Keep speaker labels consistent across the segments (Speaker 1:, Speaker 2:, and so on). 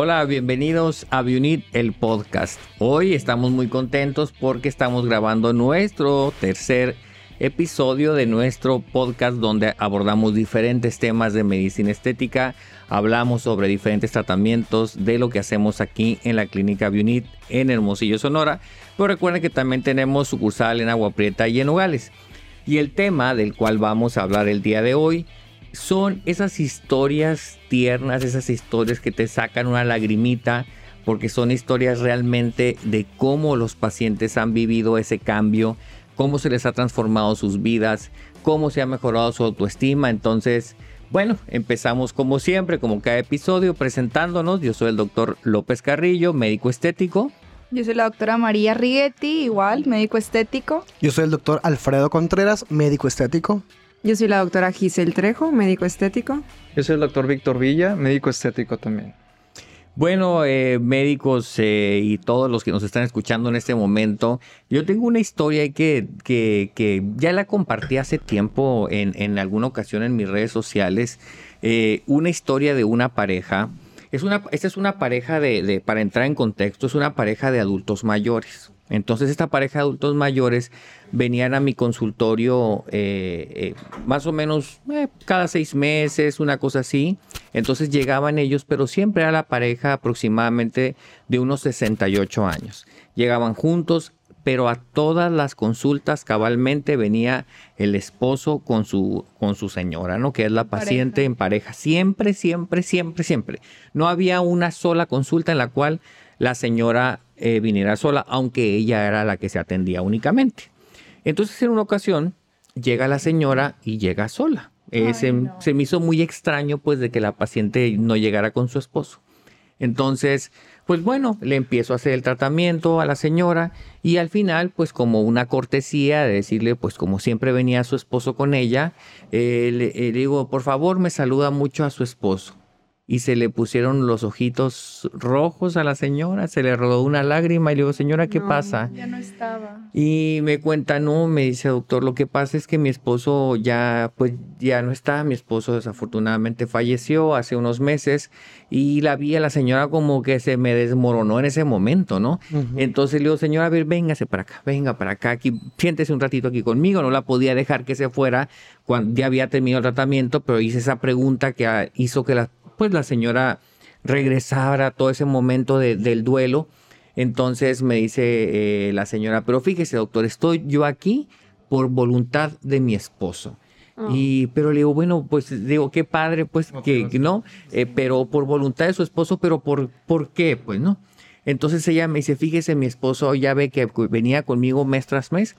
Speaker 1: Hola, bienvenidos a Bionit, el podcast. Hoy estamos muy contentos porque estamos grabando nuestro tercer episodio de nuestro podcast donde abordamos diferentes temas de medicina estética, hablamos sobre diferentes tratamientos de lo que hacemos aquí en la clínica Bionit en Hermosillo, Sonora. Pero recuerden que también tenemos sucursal en Agua Prieta y en Nogales. Y el tema del cual vamos a hablar el día de hoy son esas historias tiernas, esas historias que te sacan una lagrimita, porque son historias realmente de cómo los pacientes han vivido ese cambio, cómo se les ha transformado sus vidas, cómo se ha mejorado su autoestima. Entonces, bueno, empezamos como siempre, como cada episodio, presentándonos. Yo soy el doctor López Carrillo, médico estético.
Speaker 2: Yo soy la doctora María Righetti, igual, médico estético.
Speaker 3: Yo soy el doctor Alfredo Contreras, médico estético.
Speaker 4: Yo soy la doctora Giselle Trejo, médico estético.
Speaker 5: Yo soy el doctor Víctor Villa, médico estético también.
Speaker 1: Bueno, eh, médicos eh, y todos los que nos están escuchando en este momento, yo tengo una historia que, que, ya la compartí hace tiempo en, en, alguna ocasión en mis redes sociales. Eh, una historia de una pareja. Es una, esta es una pareja de, de, para entrar en contexto, es una pareja de adultos mayores. Entonces esta pareja de adultos mayores venían a mi consultorio eh, eh, más o menos eh, cada seis meses, una cosa así. Entonces llegaban ellos, pero siempre era la pareja aproximadamente de unos 68 años. Llegaban juntos, pero a todas las consultas cabalmente venía el esposo con su, con su señora, ¿no? Que es la paciente en pareja. Siempre, siempre, siempre, siempre. No había una sola consulta en la cual la señora eh, viniera sola, aunque ella era la que se atendía únicamente. Entonces en una ocasión llega la señora y llega sola. Eh, se, me hizo muy extraño pues de que la paciente no llegara con su esposo. Entonces, pues bueno, le empiezo a hacer el tratamiento a la señora y al final, pues como una cortesía de decirle, pues como siempre venía su esposo con ella, eh, le digo, por favor me saluda mucho a su esposo y se le pusieron los ojitos rojos a la señora, se le rodó una lágrima y le digo, señora, ¿qué pasa?
Speaker 2: Ya no estaba.
Speaker 1: Y me cuenta, no, me dice, doctor, lo que pasa es que mi esposo ya, pues ya no está, mi esposo desafortunadamente falleció hace unos meses y la vi a la señora como que se me desmoronó en ese momento, ¿no? Entonces le digo, señora, a ver, véngase para acá, venga para acá, aquí, siéntese un ratito aquí conmigo, no la podía dejar que se fuera cuando ya había terminado el tratamiento, pero hice esa pregunta que hizo que la pues la señora regresara todo ese momento del duelo. Entonces me dice eh, la señora, pero fíjese doctor, estoy yo aquí por voluntad de mi esposo. Ah. Y, pero le digo, bueno, pues digo, qué padre, pues que, no, eh, pero por voluntad de su esposo, pero por, ¿por qué? Pues no. Entonces ella me dice, fíjese, mi esposo ya ve que venía conmigo mes tras mes.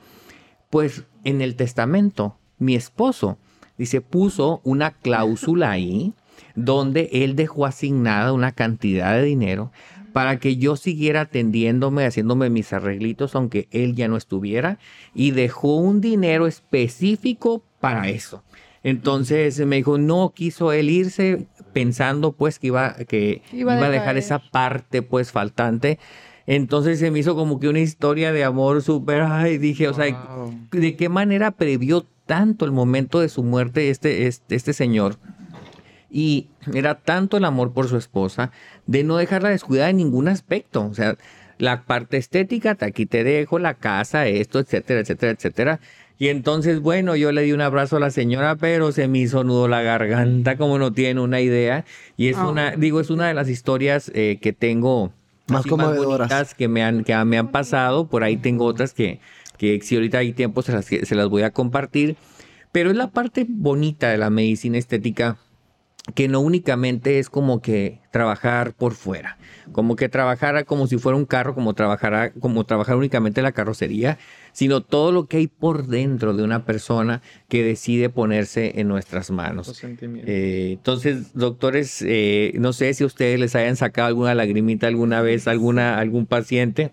Speaker 1: Pues en el testamento, mi esposo, dice, puso una cláusula ahí donde él dejó asignada una cantidad de dinero para que yo siguiera atendiéndome, haciéndome mis arreglitos, aunque él ya no estuviera, y dejó un dinero específico para eso. Entonces me dijo, no quiso él irse pensando pues que iba, que iba, a dejar esa parte pues faltante. Entonces se me hizo como que una historia de amor súper, ay, dije, o sea, ¿de qué manera previó tanto el momento de su muerte este, este, este señor? Y era tanto el amor por su esposa de no dejarla descuidada en ningún aspecto. O sea, la parte estética, aquí te dejo, la casa, esto, etcétera, etcétera, etcétera. Y entonces, bueno, yo le di un abrazo a la señora, pero se me hizo nudo la garganta, como no tiene una idea. Y es una, ah. digo, es una de las historias eh, que tengo
Speaker 3: más,
Speaker 1: bonitas que me han, que me han pasado. Por ahí tengo otras que, que si ahorita hay tiempo se las, se las voy a compartir. Pero es la parte bonita de la medicina estética que no únicamente es como que trabajar por fuera, como que trabajara como si fuera un carro, como trabajara, como trabajar únicamente la carrocería, sino todo lo que hay por dentro de una persona que decide ponerse en nuestras manos. Eh, entonces, doctores, eh, no sé si ustedes les hayan sacado alguna lagrimita alguna vez, alguna, algún paciente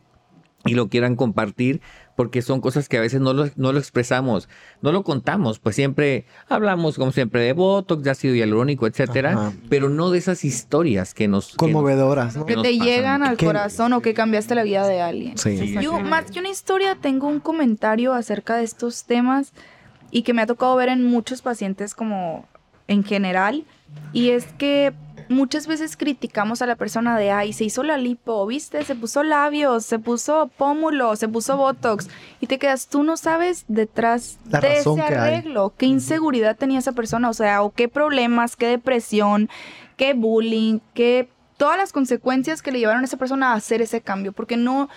Speaker 1: y lo quieran compartir, porque son cosas que a veces no lo, no lo expresamos, no lo contamos, pues siempre hablamos como siempre de Botox, de ácido hialurónico, etcétera, pero no de esas historias que nos...
Speaker 3: Conmovedoras,
Speaker 2: que, te llegan al corazón o que cambiaste la vida de alguien. Yo, más que una historia, tengo un comentario acerca de estos temas y que me ha tocado ver en muchos pacientes como en general, y es que muchas veces criticamos a la persona de, ay, se hizo la lipo, viste, se puso labios, se puso pómulo, se puso botox, y te quedas, tú no sabes detrás de ese arreglo, qué inseguridad tenía esa persona, o sea, o qué problemas, qué depresión, qué bullying, qué todas las consecuencias que le llevaron a esa persona a hacer ese cambio, porque no,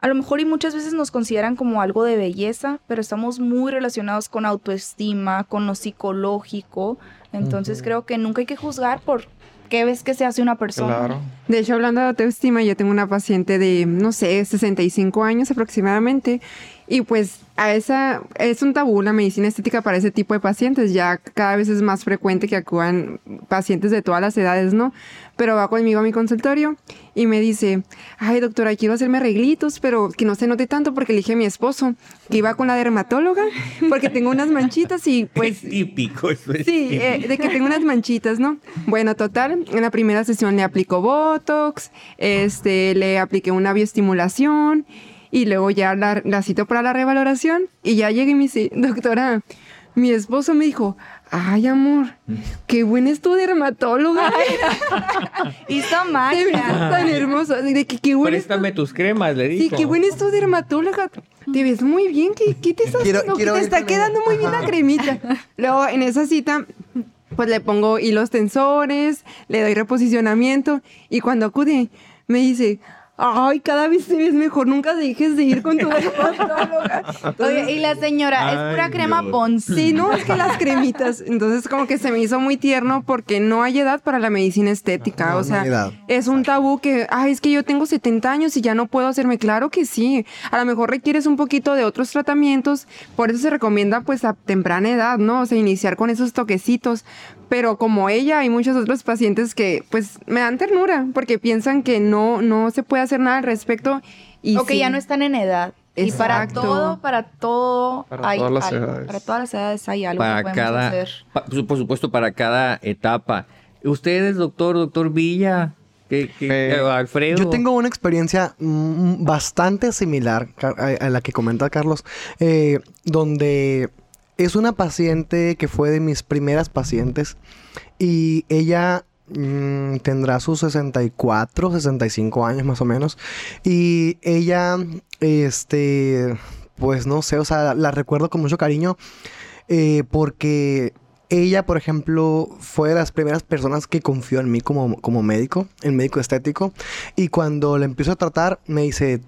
Speaker 2: a lo mejor y muchas veces nos consideran como algo de belleza, pero estamos muy relacionados con autoestima, con lo psicológico, entonces creo que nunca hay que juzgar por qué ves que se hace una persona. Claro.
Speaker 4: De hecho, hablando de autoestima, yo tengo una paciente de, no sé, 65 años aproximadamente, y pues a esa es un tabú la medicina estética para ese tipo de pacientes. Ya cada vez es más frecuente que acudan pacientes de todas las edades, ¿no? Pero va conmigo a mi consultorio y me dice, ay doctora, quiero hacerme arreglitos, pero que no se note tanto porque elige a mi esposo, que iba con la dermatóloga, porque tengo unas manchitas y pues...
Speaker 1: Es típico, eso es
Speaker 4: Sí, eh, de que tengo unas manchitas, ¿no? Bueno, total, en la primera sesión le aplicó Botox, este, le apliqué una bioestimulación y luego ya la, la cito para la revaloración y ya llegué y me dice, doctora, mi esposo me dijo, ay amor, qué buena es tu dermatóloga.
Speaker 2: Hizo magia.
Speaker 4: tan hermosa. De que, qué
Speaker 1: Préstame tus cremas, le dijo.
Speaker 4: Sí, qué buena es tu dermatóloga. Te ves muy bien. ¿Qué, qué te estás haciendo? te está quedando muy bien la cremita. Luego, en esa cita, pues le pongo hilos tensores, le doy reposicionamiento y cuando acude, me dice, Ay, cada vez te ves mejor, nunca dejes de ir con tu dermatóloga.
Speaker 2: Oye, y la señora, es pura crema Pons.
Speaker 4: Sí, no, es que las cremitas. Entonces, como que se me hizo muy tierno porque no hay edad para la medicina estética. o sea, es un tabú que, ay, es que yo tengo 70 años y ya no puedo hacerme. Claro que sí. A lo mejor requieres un poquito de otros tratamientos. Por eso se recomienda, pues, a temprana edad, ¿no? O sea, iniciar con esos toquecitos pero como ella hay muchos otros pacientes que pues me dan ternura porque piensan que no, no se puede hacer nada al respecto.
Speaker 2: Y o que ya no están en edad. Y para todo, para todo
Speaker 5: para hay todas las Edades.
Speaker 2: Para todas las edades hay algo
Speaker 1: para
Speaker 2: que
Speaker 1: cada,
Speaker 2: hacer.
Speaker 1: por supuesto, para cada etapa. Ustedes, doctor, doctor Villa, que, eh, Alfredo.
Speaker 3: Yo tengo una experiencia mm, bastante similar a, la que comenta Carlos, eh, donde es una paciente que fue de mis primeras pacientes y ella mm, tendrá sus 64, 65 años más o menos. Y ella, este, pues no sé, o sea, la recuerdo con mucho cariño eh, porque ella, por ejemplo, fue de las primeras personas que confió en mí como, como médico, el médico estético. Y cuando le empiezo a tratar, me dice,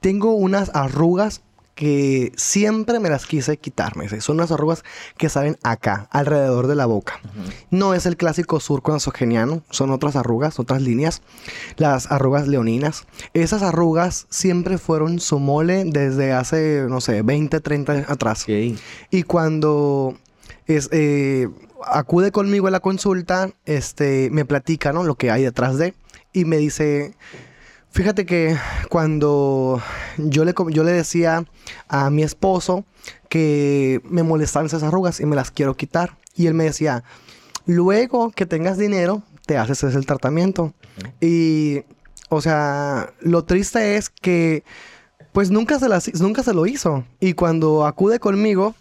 Speaker 3: tengo unas arrugas que siempre me las quise quitarme. Son unas arrugas que salen acá, alrededor de la boca. No es el clásico surco nasogeniano, son otras arrugas, otras líneas. Las arrugas leoninas. Esas arrugas siempre fueron su mole desde hace, no sé, 20, 30 años atrás. Y cuando es, eh, acude conmigo a la consulta, este, me platica, ¿no? Lo que hay detrás de. Y me dice Fíjate que cuando yo le, yo le decía a mi esposo que me molestaban esas arrugas y me las quiero quitar, y él me decía, luego que tengas dinero, te haces ese tratamiento. Y, o sea, lo triste es que, pues nunca se, las, nunca se lo hizo. Y cuando acude conmigo,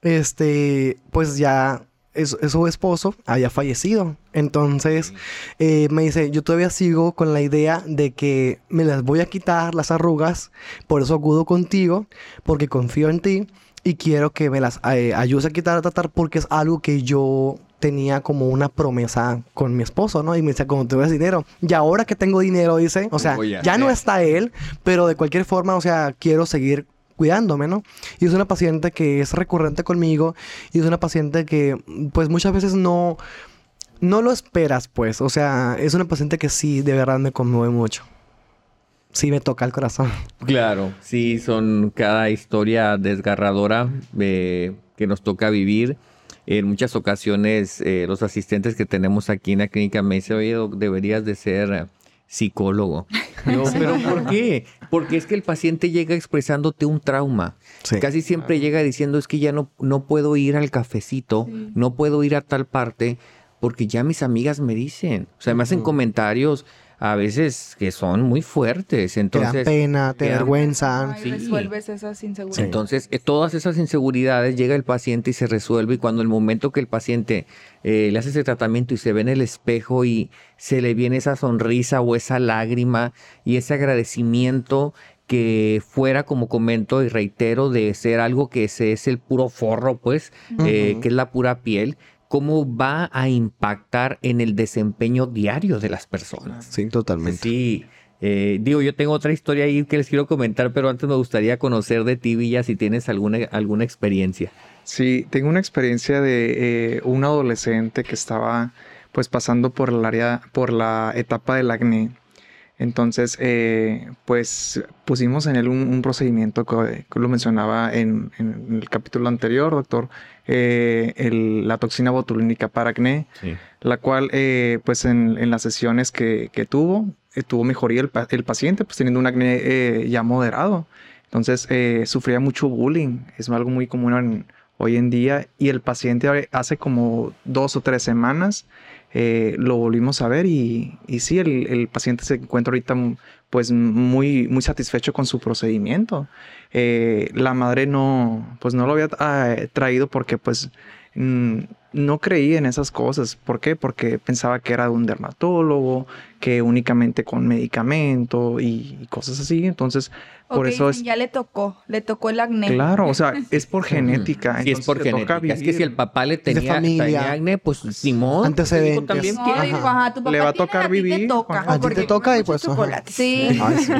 Speaker 3: este, pues ya es, su esposo había fallecido. Entonces eh, me dice, yo todavía sigo con la idea de que me las voy a quitar las arrugas, por eso acudo contigo, porque confío en ti y quiero que me las eh, ayudes a quitar, a tratar, porque es algo que yo tenía como una promesa con mi esposo, ¿no? Y me dice, como ves dinero. Y ahora que tengo dinero, dice, o sea, ya no está él, pero de cualquier forma, o sea, quiero seguir cuidándome, ¿no? Y es una paciente que es recurrente conmigo y es una paciente que pues muchas veces no no lo esperas, pues, o sea, es una paciente que sí de verdad me conmueve mucho. Sí me toca el corazón.
Speaker 1: Claro, sí, son cada historia desgarradora eh, que nos toca vivir. En muchas ocasiones eh, los asistentes que tenemos aquí en la clínica me dicen, oye, deberías de ser psicólogo. pero ¿por qué? Porque es que el paciente llega expresándote un trauma. Casi siempre llega diciendo es que ya no, no puedo ir al cafecito, no puedo ir a tal parte, porque ya mis amigas me dicen, o sea, me hacen comentarios, a veces que son muy fuertes. Entonces,
Speaker 3: te dan pena, te vergüenza.
Speaker 2: Y resuelves esas inseguridades.
Speaker 1: Entonces, eh, todas esas inseguridades llega el paciente y se resuelve. Y cuando el momento que el paciente eh, le hace ese tratamiento y se ve en el espejo y se le viene esa sonrisa o esa lágrima y ese agradecimiento que fuera, como comento y reitero, de ser algo que ese es el puro forro, pues, eh, que es la pura piel, cómo va a impactar en el desempeño diario de las personas.
Speaker 3: Sí, totalmente.
Speaker 1: Sí. Eh, digo, yo tengo otra historia ahí que les quiero comentar, pero antes me gustaría conocer de ti, Villa, si tienes alguna, alguna experiencia.
Speaker 5: Sí, tengo una experiencia de eh, un adolescente que estaba pues pasando por el área, por la etapa del acné. Entonces, eh, pues pusimos en él un, procedimiento que, lo mencionaba en, el capítulo anterior, doctor, eh, la toxina botulínica para acné, la cual, eh, pues en, las sesiones que, tuvo, tuvo mejoría el, paciente, pues teniendo un acné ya moderado. Entonces, sufría mucho bullying, es algo muy común hoy en día, y el paciente hace como dos o tres semanas eh, lo volvimos a ver y, sí, el, paciente se encuentra ahorita pues muy, muy satisfecho con su procedimiento. Eh, la madre no, pues no lo había ah, traído porque pues mm, no creía en esas cosas. ¿Por qué? Porque pensaba que era de un dermatólogo, que únicamente con medicamento y, cosas así. Entonces, por eso es...
Speaker 2: Ya le tocó, le tocó el acné.
Speaker 5: Claro, o sea, es por genética.
Speaker 1: Sí, es por genética. Es que si el papá le tenía, tenía acné, pues Simón.
Speaker 3: Antecedentes.
Speaker 1: También
Speaker 5: le va a tocar vivir.
Speaker 3: A ti te toca y pues...
Speaker 2: Sí.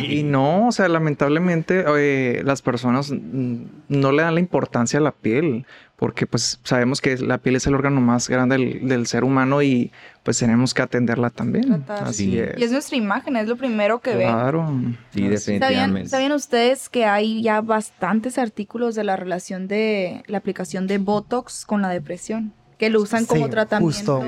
Speaker 5: Y no, o sea, lamentablemente eh, las personas no le dan la importancia a la piel porque pues sabemos que la piel es el órgano más grande del, ser humano y pues tenemos que atenderla también. Así es.
Speaker 2: Y es nuestra imagen, es lo primero que ven.
Speaker 5: Claro.
Speaker 1: Sí, definitivamente.
Speaker 2: ¿Sabían, ustedes que hay ya bastantes artículos de la relación de la aplicación de Botox con la depresión? Que lo usan como tratamiento.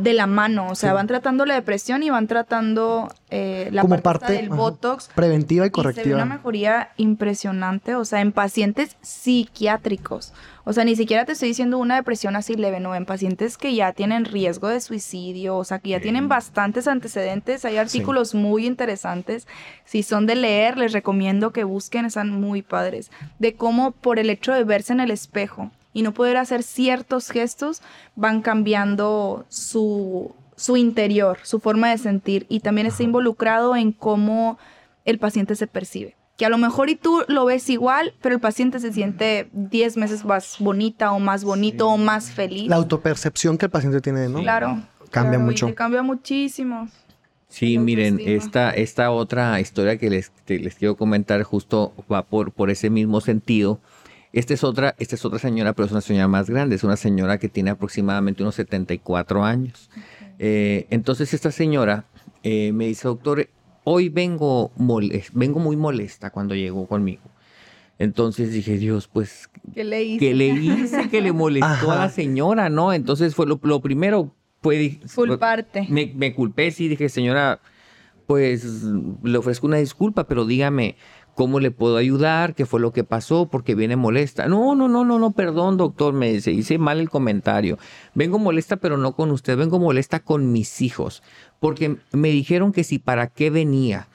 Speaker 2: De la mano, o sea, van tratando la depresión y van tratando eh, la parte, del botox
Speaker 3: preventiva y correctiva. Y se ve
Speaker 2: una mejoría impresionante, o sea, en pacientes psiquiátricos. O sea, ni siquiera te estoy diciendo una depresión así leve, no, en pacientes que ya tienen riesgo de suicidio, o sea, que ya tienen bastantes antecedentes. Hay artículos muy interesantes. Si son de leer, les recomiendo que busquen, están muy padres, de cómo por el hecho de verse en el espejo y no poder hacer ciertos gestos, van cambiando su, su interior, su forma de sentir y también está involucrado en cómo el paciente se percibe que a lo mejor y tú lo ves igual, pero el paciente se siente 10 meses más bonita o más bonito o más feliz.
Speaker 3: La autopercepción que el paciente tiene, ¿no?
Speaker 2: Claro.
Speaker 3: Cambia mucho.
Speaker 2: cambia muchísimo.
Speaker 1: Sí, miren, esta, esta otra historia que les, les quiero comentar justo va por, por ese mismo sentido. Esta es, otra, esta es otra señora, pero es una señora más grande. Es una señora que tiene aproximadamente unos 74 años. Eh, entonces esta señora eh, me dice, doctor, hoy vengo, vengo muy molesta cuando llegó conmigo. Entonces dije, Dios, pues,
Speaker 2: ¿qué le hice?
Speaker 1: ¿Qué le hice que le molestó a la señora, no? Entonces fue lo, primero, fue...
Speaker 2: Culparte.
Speaker 1: Me, me culpé, sí, dije, señora, pues le ofrezco una disculpa, pero dígame, ¿Cómo le puedo ayudar? ¿Qué fue lo que pasó? Porque viene molesta. No, no, no, no, no, perdón, doctor, me dice, hice mal el comentario. Vengo molesta, pero no con usted, vengo molesta con mis hijos, porque me dijeron que si para qué venía.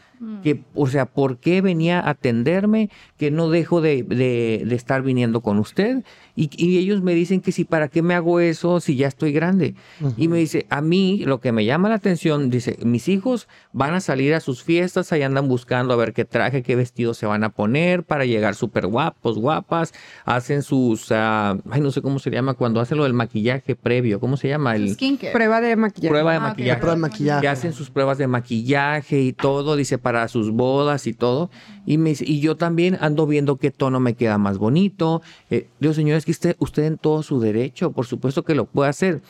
Speaker 1: Que, o sea, ¿por qué venía a atenderme? Que no dejo de, de estar viniendo con usted. Y, ellos me dicen que si para qué me hago eso si ya estoy grande. Y me dice, a mí lo que me llama la atención, dice, mis hijos van a salir a sus fiestas, ahí andan buscando a ver qué traje, qué vestido se van a poner para llegar súper guapos, guapas, hacen sus, ah, ay, no sé cómo se llama, cuando hacen lo del maquillaje previo, ¿cómo se llama? El,
Speaker 4: Prueba de maquillaje.
Speaker 1: Prueba de ah, maquillaje.
Speaker 3: Prueba de maquillaje.
Speaker 1: Que hacen sus pruebas de maquillaje y todo, dice, para sus bodas y todo. Y, me y yo también ando viendo qué tono me queda más bonito. Eh, digo, señores, que usted, usted en todo su derecho, por supuesto que lo puede hacer.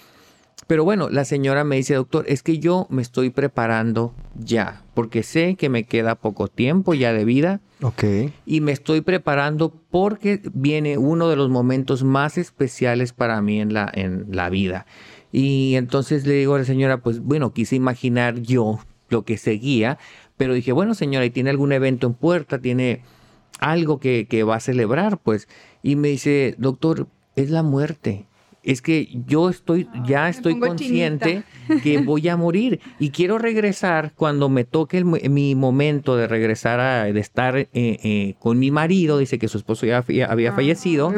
Speaker 1: Pero bueno, la señora me dice, doctor, es que yo me estoy preparando ya, porque sé que me queda poco tiempo ya de vida.
Speaker 3: Ok.
Speaker 1: Y me estoy preparando porque viene uno de los momentos más especiales para mí en la, en la vida. Y entonces le digo a la señora, pues bueno, quise imaginar yo lo que seguía, pero dije, bueno señora, ¿y tiene algún evento en puerta? ¿Tiene algo que, que va a celebrar? Pues y me dice, doctor, es la muerte. es que yo estoy, ya estoy consciente que voy a morir y quiero regresar cuando me toque mi momento de regresar a de estar eh, eh, con mi marido, dice que su esposo ya había fallecido,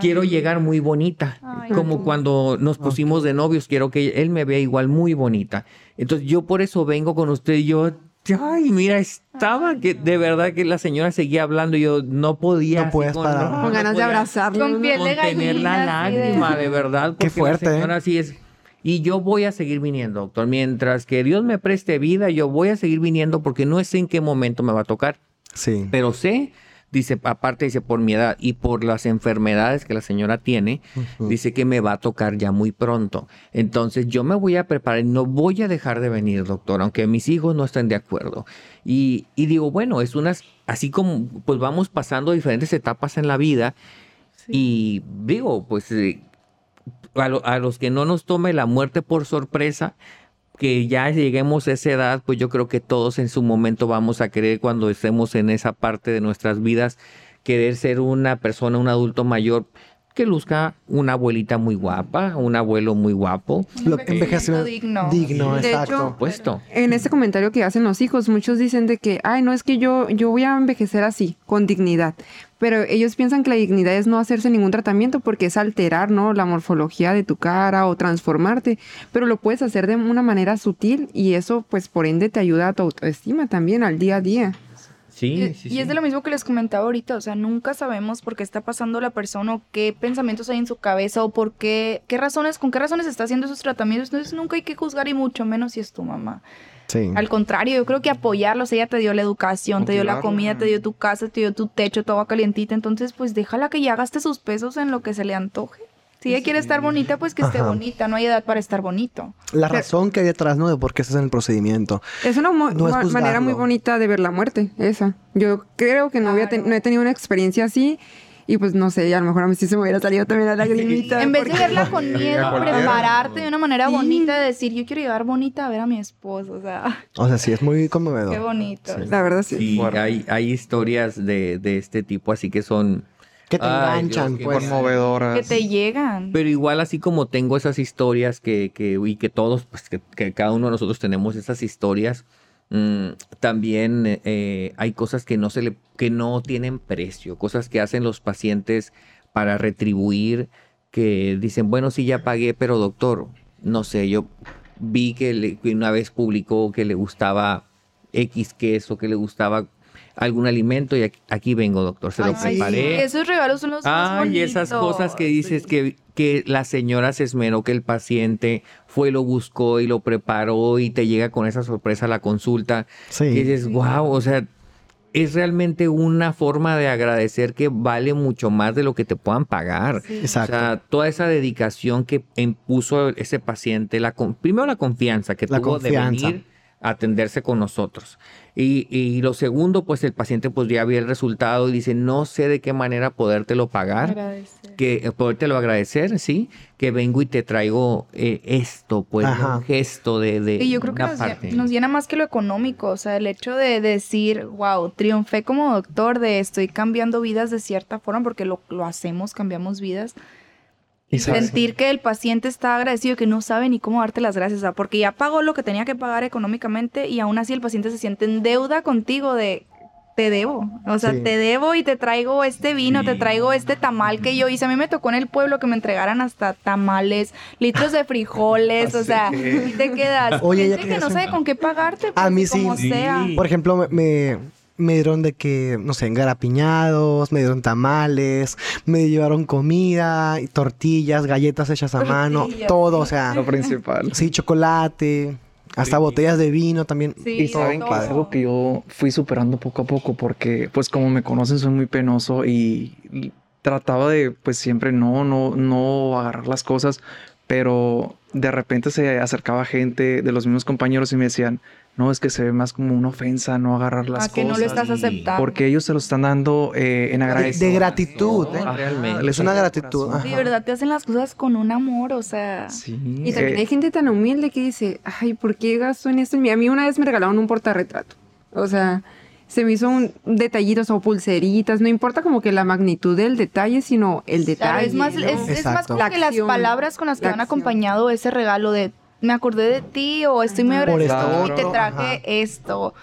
Speaker 1: quiero llegar muy bonita, como cuando nos pusimos de novios, quiero que él me vea igual muy bonita. Entonces yo por eso vengo con usted y yo Ay, mira, estaba que de verdad que la señora seguía hablando y yo no podía.
Speaker 3: No puedes con, parar.
Speaker 4: con ganas de abrazarlo.
Speaker 2: Con piel de
Speaker 1: tener la lágrima, de... verdad.
Speaker 3: Qué fuerte.
Speaker 1: La ¿eh? es. Y yo voy a seguir viniendo, doctor. Mientras que Dios me preste vida, yo voy a seguir viniendo porque no sé en qué momento me va a tocar.
Speaker 3: Sí.
Speaker 1: Pero sé dice, aparte dice, por mi edad y por las enfermedades que la señora tiene, dice que me va a tocar ya muy pronto. Entonces yo me voy a preparar, no voy a dejar de venir, doctor, aunque mis hijos no estén de acuerdo. Y, digo, bueno, es unas, así como pues vamos pasando diferentes etapas en la vida y digo, pues... Eh, a los que no nos tome la muerte por sorpresa, que ya lleguemos a esa edad, pues yo creo que todos en su momento vamos a querer cuando estemos en esa parte de nuestras vidas, querer ser una persona, un adulto mayor que luzca una abuelita muy guapa, un abuelo muy guapo.
Speaker 2: Lo, envejecimiento digno.
Speaker 3: Digno,
Speaker 1: exacto.
Speaker 4: Hecho, en ese comentario que hacen los hijos, muchos dicen de que, ay, no es que yo, yo voy a envejecer así, con dignidad. Pero ellos piensan que la dignidad es no hacerse ningún tratamiento porque es alterar, ¿no? La morfología de tu cara o transformarte. Pero lo puedes hacer de una manera sutil y eso, pues, por ende, te ayuda a tu autoestima también al día a día.
Speaker 1: Sí,
Speaker 2: sí, y, es de lo mismo que les comentaba ahorita, o sea, nunca sabemos por qué está pasando la persona o qué pensamientos hay en su cabeza o por qué, qué razones, con qué razones está haciendo esos tratamientos. Entonces nunca hay que juzgar y mucho menos si es tu mamá.
Speaker 3: Sí.
Speaker 2: Al contrario, yo creo que apoyarlos, ella te dio la educación, te dio la comida, te dio tu casa, te dio tu techo, todo calientita, entonces pues déjala que ya gaste sus pesos en lo que se le antoje. Si ella quiere estar bonita, pues que esté bonita. No hay edad para estar bonito.
Speaker 3: La razón que hay detrás, ¿no? De por qué estás en el procedimiento.
Speaker 4: Es una manera muy bonita de ver la muerte, esa. Yo creo que no, había no he tenido una experiencia así. Y pues no sé, a lo mejor a mí sí se me hubiera salido también la lagrimita.
Speaker 2: en vez de verla con miedo, prepararte de una manera bonita, de decir, yo quiero llegar bonita a ver a mi esposo, o sea.
Speaker 3: O sea, sí, es muy conmovedor.
Speaker 2: Qué bonito.
Speaker 4: La verdad sí.
Speaker 1: Sí, hay, hay historias de, de este tipo, así que son
Speaker 3: que te enganchan, pues.
Speaker 5: Conmovedoras.
Speaker 2: Que te llegan.
Speaker 1: Pero igual así como tengo esas historias que, que y que todos, pues que, cada uno de nosotros tenemos esas historias, mm, también eh, hay cosas que no se le, que no tienen precio, cosas que hacen los pacientes para retribuir, que dicen, bueno, sí ya pagué, pero doctor, no sé, yo vi que, que una vez publicó que le gustaba X queso, que le gustaba algún alimento y aquí, vengo, doctor, se lo preparé.
Speaker 2: Esos regalos son los
Speaker 1: más y esas cosas que dices que, que la señora se esmeró, que el paciente fue, lo buscó y lo preparó y te llega con esa sorpresa a la consulta. Sí. Y dices, wow, o sea, es realmente una forma de agradecer que vale mucho más de lo que te puedan pagar.
Speaker 3: Exacto.
Speaker 1: O sea, toda esa dedicación que impuso ese paciente, la, primero la confianza que tuvo de venir atenderse con nosotros. Y, y, lo segundo, pues el paciente pues ya vio el resultado y dice, no sé de qué manera podértelo pagar, agradecer. que eh, podértelo agradecer, sí, que vengo y te traigo eh, esto, pues un gesto de, de
Speaker 2: y yo creo que nos, nos, llena más que lo económico, o sea, el hecho de decir, wow, triunfé como doctor de estoy cambiando vidas de cierta forma, porque lo, lo hacemos, cambiamos vidas y sentir que el paciente está agradecido que no sabe ni cómo darte las gracias, porque ya pagó lo que tenía que pagar económicamente y aún así el paciente se siente en deuda contigo de te debo, o sea, te debo y te traigo este vino, te traigo este tamal que yo hice. A mí me tocó en el pueblo que me entregaran hasta tamales, litros de frijoles, o sea, y te quedas. Oye, ya que no sabe con qué pagarte, pues,
Speaker 3: a mí sí. Sea. Por ejemplo, me, me dieron de que, no sé, engarapiñados, me dieron tamales, me llevaron comida, tortillas, galletas hechas a mano, todo, o sea.
Speaker 5: Lo principal.
Speaker 3: Sí, chocolate, hasta botellas de vino también.
Speaker 5: Sí, y saben que es algo que yo fui superando poco a poco porque, pues, como me conocen, soy muy penoso y trataba de, pues, siempre no, no, no agarrar las cosas, pero de repente se acercaba gente de los mismos compañeros y me decían, no, es que se ve más como una ofensa no agarrar las cosas.
Speaker 2: que no le estás aceptando.
Speaker 5: Porque ellos se lo están dando eh, en agradecimiento.
Speaker 3: De, gratitud, ¿eh? realmente. Es una gratitud.
Speaker 2: De verdad te hacen las cosas con un amor, o sea.
Speaker 4: Sí. Y también hay gente tan humilde que dice, ay, ¿por qué gasto en esto? A mí una vez me regalaron un portarretrato. O sea, se me hizo un detallitos o pulseritas, no importa como que la magnitud del detalle, sino el detalle.
Speaker 2: es más, es, más como que las palabras con las que han acompañado ese regalo de me acordé de ti o estoy muy agradecido y te traje esto.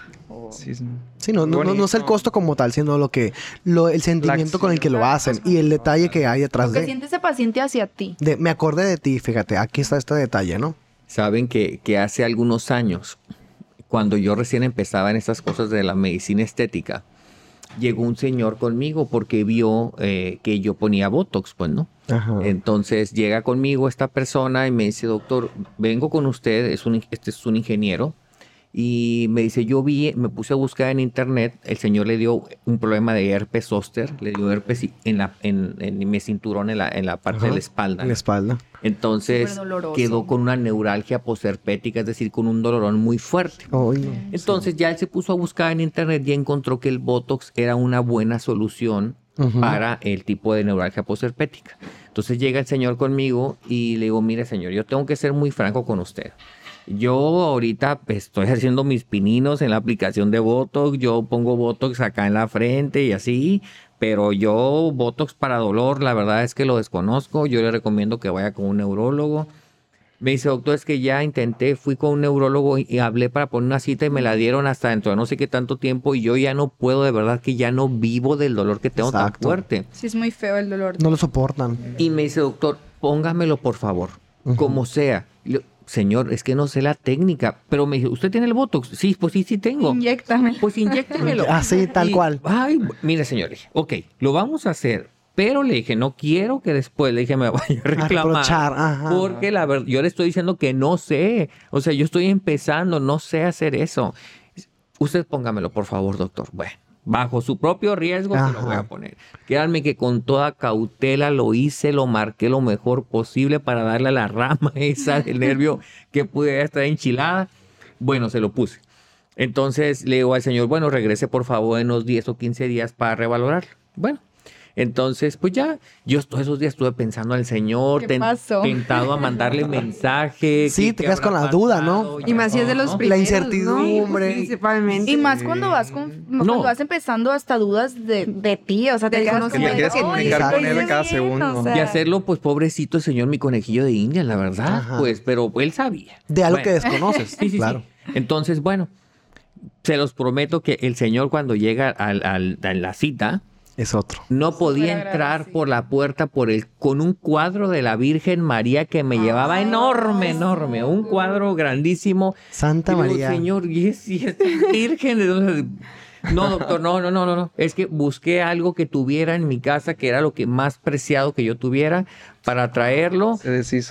Speaker 3: Sí, no, no, no, es el costo como tal, sino lo que, lo, el sentimiento con el que lo hacen y el detalle que hay detrás
Speaker 2: de. Que siente ese paciente hacia ti.
Speaker 3: De, me acordé de ti, fíjate, aquí está este detalle, ¿no?
Speaker 1: Saben que, que hace algunos años, cuando yo recién empezaba en estas cosas de la medicina estética, llegó un señor conmigo porque vio eh, que yo ponía Botox, pues, ¿no? Entonces llega conmigo esta persona y me dice, doctor, vengo con usted, es un, este es un ingeniero, y me dice, yo vi, me puse a buscar en internet, el señor le dio un problema de herpes zóster, le dio herpes en, la, en, en mi cinturón, en la, en la parte de la espalda.
Speaker 3: En la espalda.
Speaker 1: Entonces quedó con una neuralgia posherpética, es decir, con un dolorón muy fuerte. Entonces ya él se puso a buscar en internet y encontró que el Botox era una buena solución para el tipo de neuralgia posherpética. Entonces llega el señor conmigo y le digo, mire señor, yo tengo que ser muy franco con usted. Yo ahorita pues, estoy haciendo mis pininos en la aplicación de Botox, yo pongo Botox acá en la frente y así, pero yo Botox para dolor, la verdad es que lo desconozco, yo le recomiendo que vaya con un neurólogo. Me dice, doctor, es que ya intenté, fui con un neurólogo y, hablé para poner una cita y me la dieron hasta dentro de no sé qué tanto tiempo y yo ya no puedo, de verdad que ya no vivo del dolor que tengo tan fuerte.
Speaker 2: Sí, es muy feo el dolor.
Speaker 3: No lo soportan.
Speaker 1: Y me dice, doctor, póngamelo por favor, como sea señor, es que no sé la técnica, pero me dijo, ¿usted tiene el Botox? Sí, pues sí, sí tengo.
Speaker 2: Inyéctame.
Speaker 1: Pues inyéctamelo.
Speaker 3: Así, tal cual.
Speaker 1: Ay, mire, señor, le dije, ok, lo vamos a hacer, pero le dije, no quiero que después le dije me vaya a reclamar. A porque la verdad, yo le estoy diciendo que no sé. O sea, yo estoy empezando, no sé hacer eso. Usted póngamelo, por favor, doctor. Bueno bajo su propio riesgo se lo voy a poner. Créanme que con toda cautela lo hice, lo marqué lo mejor posible para darle a la rama esa del nervio que pudiera estar enchilada. Bueno, se lo puse. Entonces le digo al señor, bueno, regrese por favor en unos 10 o 15 días para revalorar. Bueno, entonces, pues ya, yo todos esos días estuve pensando al Señor, tentado a mandarle mensaje.
Speaker 3: Sí, te quedas con la duda, ¿no?
Speaker 4: Y más si es de los primeros,
Speaker 3: La incertidumbre.
Speaker 4: Principalmente.
Speaker 2: Y más cuando vas con, cuando vas empezando hasta dudas de, de ti, o sea, te quedas
Speaker 5: como... quieres comunicar con él cada segundo.
Speaker 1: y hacerlo, pues, pobrecito señor, mi conejillo de India, la verdad, pues, pero él sabía.
Speaker 3: De algo que desconoces, sí, sí, claro.
Speaker 1: Entonces, bueno, se los prometo que el señor cuando llega al, al, a la cita
Speaker 3: es otro.
Speaker 1: No podía entrar por la puerta por el, con un cuadro de la Virgen María que me llevaba enorme, enorme, un cuadro grandísimo.
Speaker 3: Santa María.
Speaker 1: Señor, y es, Virgen. No, doctor, no, no, no, no. Es que busqué algo que tuviera en mi casa, que era lo que más preciado que yo tuviera, para traerlo.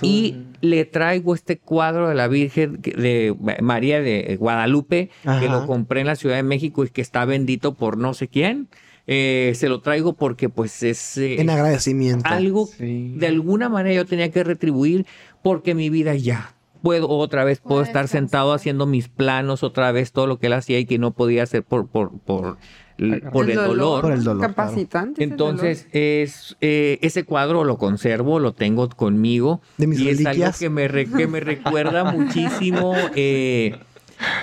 Speaker 1: Y le traigo este cuadro de la Virgen de María de Guadalupe, que lo compré en la Ciudad de México y que está bendito por no sé quién. Eh, se lo traigo porque pues es...
Speaker 3: Eh, en agradecimiento.
Speaker 1: Algo de alguna manera yo tenía que retribuir porque mi vida ya puedo otra vez, puedo estar sentado haciendo mis planos otra vez, todo lo que él hacía y que no podía hacer por, por, por, por el, dolor,
Speaker 3: Por el dolor.
Speaker 4: Capacitante.
Speaker 1: Entonces, es eh, ese cuadro lo conservo, lo tengo conmigo.
Speaker 3: De mis
Speaker 1: y
Speaker 3: es algo
Speaker 1: que me, que me recuerda muchísimo eh,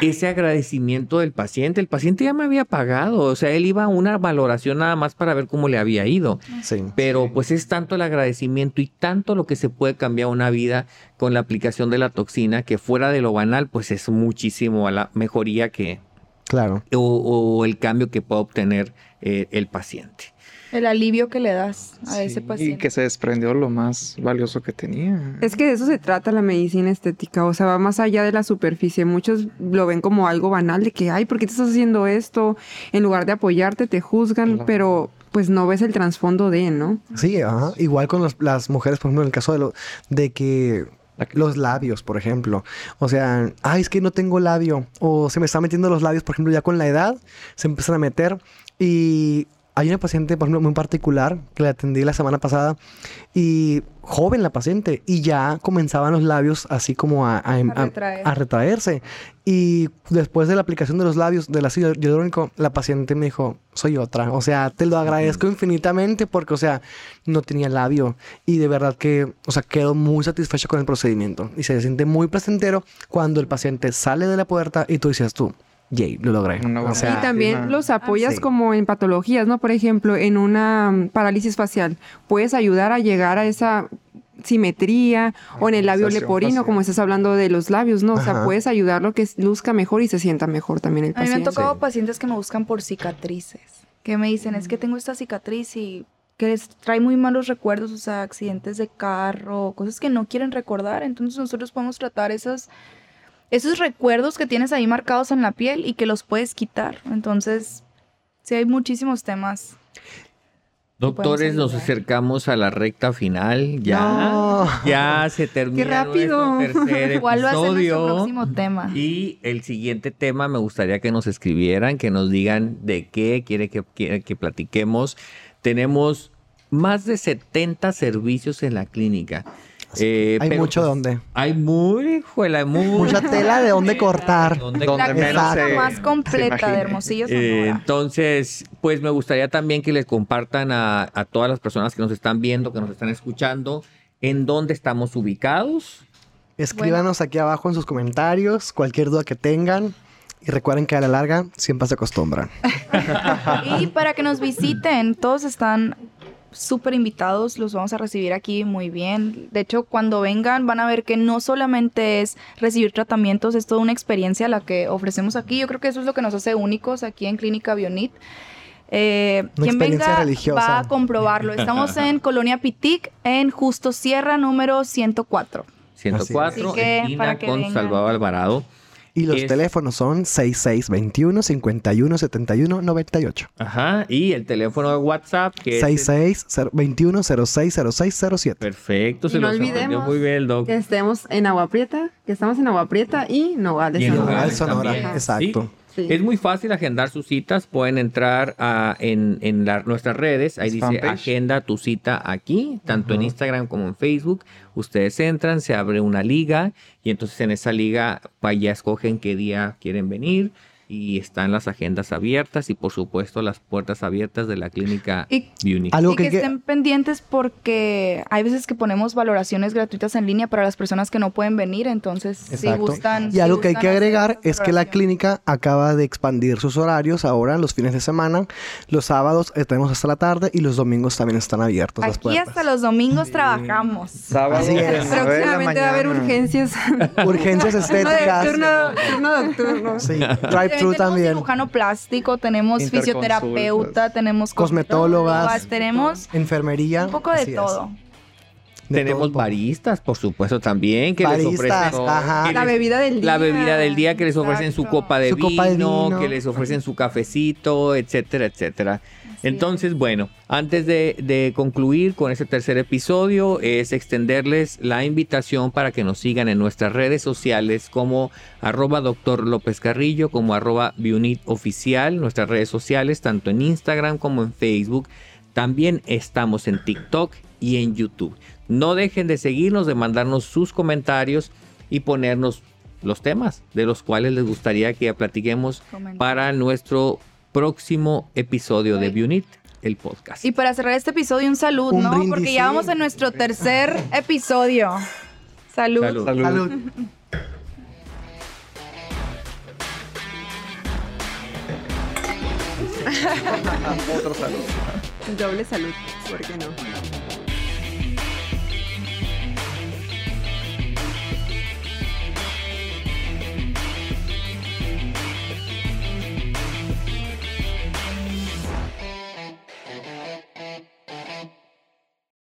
Speaker 1: ese agradecimiento del paciente. El paciente ya me había pagado, o sea, él iba a una valoración nada más para ver cómo le había ido.
Speaker 3: Sí.
Speaker 1: Pero pues es tanto el agradecimiento y tanto lo que se puede cambiar una vida con la aplicación de la toxina que fuera de lo banal, pues es muchísimo a la mejoría que...
Speaker 3: Claro.
Speaker 1: O, el cambio que puede obtener eh, el paciente.
Speaker 2: El alivio que le das a ese paciente.
Speaker 5: Y que se desprendió lo más valioso que tenía.
Speaker 4: Es que de eso se trata la medicina estética, o sea, va más allá de la superficie. Muchos lo ven como algo banal de que, ay, ¿por qué te estás haciendo esto? En lugar de apoyarte, te juzgan, pero pues no ves el trasfondo de, ¿no?
Speaker 3: Sí, ajá. igual con las mujeres, por ejemplo, en el caso de, lo, de que los labios, por ejemplo. O sea, ay, es que no tengo labio. O se me están metiendo los labios, por ejemplo, ya con la edad, se empiezan a meter. Y hay una paciente, por ejemplo, muy particular que la atendí la semana pasada y joven la paciente y ya comenzaban los labios así como a, a, retraerse. Y después de la aplicación de los labios del ácido hialurónico, la paciente me dijo, soy otra. O sea, te lo agradezco infinitamente porque, o sea, no tenía labio y de verdad que, o sea, quedo muy satisfecho con el procedimiento y se siente muy placentero cuando el paciente sale de la puerta y tú dices tú, yay, lo logré.
Speaker 4: y también los apoyas como en patologías, ¿no? Por ejemplo, en una mm, parálisis facial, puedes ayudar a llegar a esa simetría o en el labio leporino, como estás hablando de los labios, ¿no? O sea, puedes ayudarlo que luzca mejor y se sienta mejor también el paciente.
Speaker 2: A mí me han tocado pacientes que me buscan por cicatrices, que me dicen, es que tengo esta cicatriz y que les trae muy malos recuerdos, o sea, accidentes de carro, cosas que no quieren recordar, entonces nosotros podemos tratar esas esos recuerdos que tienes ahí marcados en la piel y que los puedes quitar. Entonces, sí hay muchísimos temas.
Speaker 1: Doctores, nos acercamos a la recta final. Ya, ya se termina.
Speaker 4: Qué rápido.
Speaker 1: Tercer ¿Cuál va a ser
Speaker 2: nuestro próximo tema?
Speaker 1: Y el siguiente tema me gustaría que nos escribieran, que nos digan de qué quiere que, quiere que platiquemos. Tenemos más de 70 servicios en la clínica.
Speaker 3: Eh, hay mucho donde.
Speaker 1: Hay muy,
Speaker 3: mucha tela de donde cortar.
Speaker 2: Donde, la más completa de Hermosillo
Speaker 1: eh, entonces, pues me gustaría también que les compartan a, todas las personas que nos están viendo, que nos están escuchando, en dónde estamos ubicados.
Speaker 3: Escríbanos aquí abajo en sus comentarios cualquier duda que tengan. Y recuerden que a la larga siempre se acostumbran.
Speaker 2: y para que nos visiten, todos están súper invitados, los vamos a recibir aquí muy bien. De hecho, cuando vengan van a ver que no solamente es recibir tratamientos, es toda una experiencia la que ofrecemos aquí. Yo creo que eso es lo que nos hace únicos aquí en Clínica Bionit. Eh, quien venga va a comprobarlo. Estamos en Colonia Pitic, en Justo Sierra, número 104.
Speaker 1: 104, esquina con Salvador Alvarado.
Speaker 3: Y los teléfonos son 6621 51 71 98.
Speaker 1: Ajá. Y el teléfono de WhatsApp
Speaker 3: que es 6621 060607.
Speaker 1: Perfecto.
Speaker 4: se no olvidemos muy bien el que estemos en Agua Prieta, que estamos en Agua Prieta y Nogales,
Speaker 3: y Sonora. Exacto.
Speaker 1: Es muy fácil agendar sus citas. Pueden entrar en, nuestras redes. Ahí dice agenda tu cita aquí, tanto en Instagram como en Facebook. Ustedes entran, se abre una liga y entonces en esa liga ya escogen qué día quieren venir y están las agendas abiertas y por supuesto las puertas abiertas de la clínica
Speaker 2: y,
Speaker 1: Algo
Speaker 2: que, estén pendientes porque hay veces que ponemos valoraciones gratuitas en línea para las personas que no pueden venir, entonces si gustan...
Speaker 3: Y algo que hay que agregar es que la clínica acaba de expandir sus horarios ahora los fines de semana, los sábados tenemos hasta la tarde y los domingos también están abiertos.
Speaker 2: Aquí hasta los domingos trabajamos.
Speaker 3: Sábado.
Speaker 4: Próximamente va a haber urgencias.
Speaker 3: urgencias estéticas.
Speaker 4: turno, turno nocturno.
Speaker 3: Sí. Tenemos también.
Speaker 2: cirujano plástico, tenemos fisioterapeuta, tenemos
Speaker 3: cosmetólogas,
Speaker 2: tenemos
Speaker 3: enfermería.
Speaker 2: Un poco de todo.
Speaker 1: tenemos baristas, por supuesto, también, que les ofrecen
Speaker 4: la bebida del día.
Speaker 1: La bebida del día, que les ofrecen su copa de, vino, que les ofrecen su cafecito, etcétera, etcétera. Entonces, bueno, antes de, concluir con este tercer episodio, es extenderles la invitación para que nos sigan en nuestras redes sociales como arroba doctor López Carrillo, como arroba Oficial, nuestras redes sociales, tanto en Instagram como en Facebook. También estamos en TikTok y en YouTube. No dejen de seguirnos, de mandarnos sus comentarios y ponernos los temas de los cuales les gustaría que platiquemos para nuestro próximo episodio de Bunit, el podcast.
Speaker 2: Y para cerrar este episodio, un salud, ¿no? Porque ya vamos en nuestro tercer episodio. Salud.
Speaker 1: Salud. salud.
Speaker 4: Otro salud. Doble salud, ¿por qué no?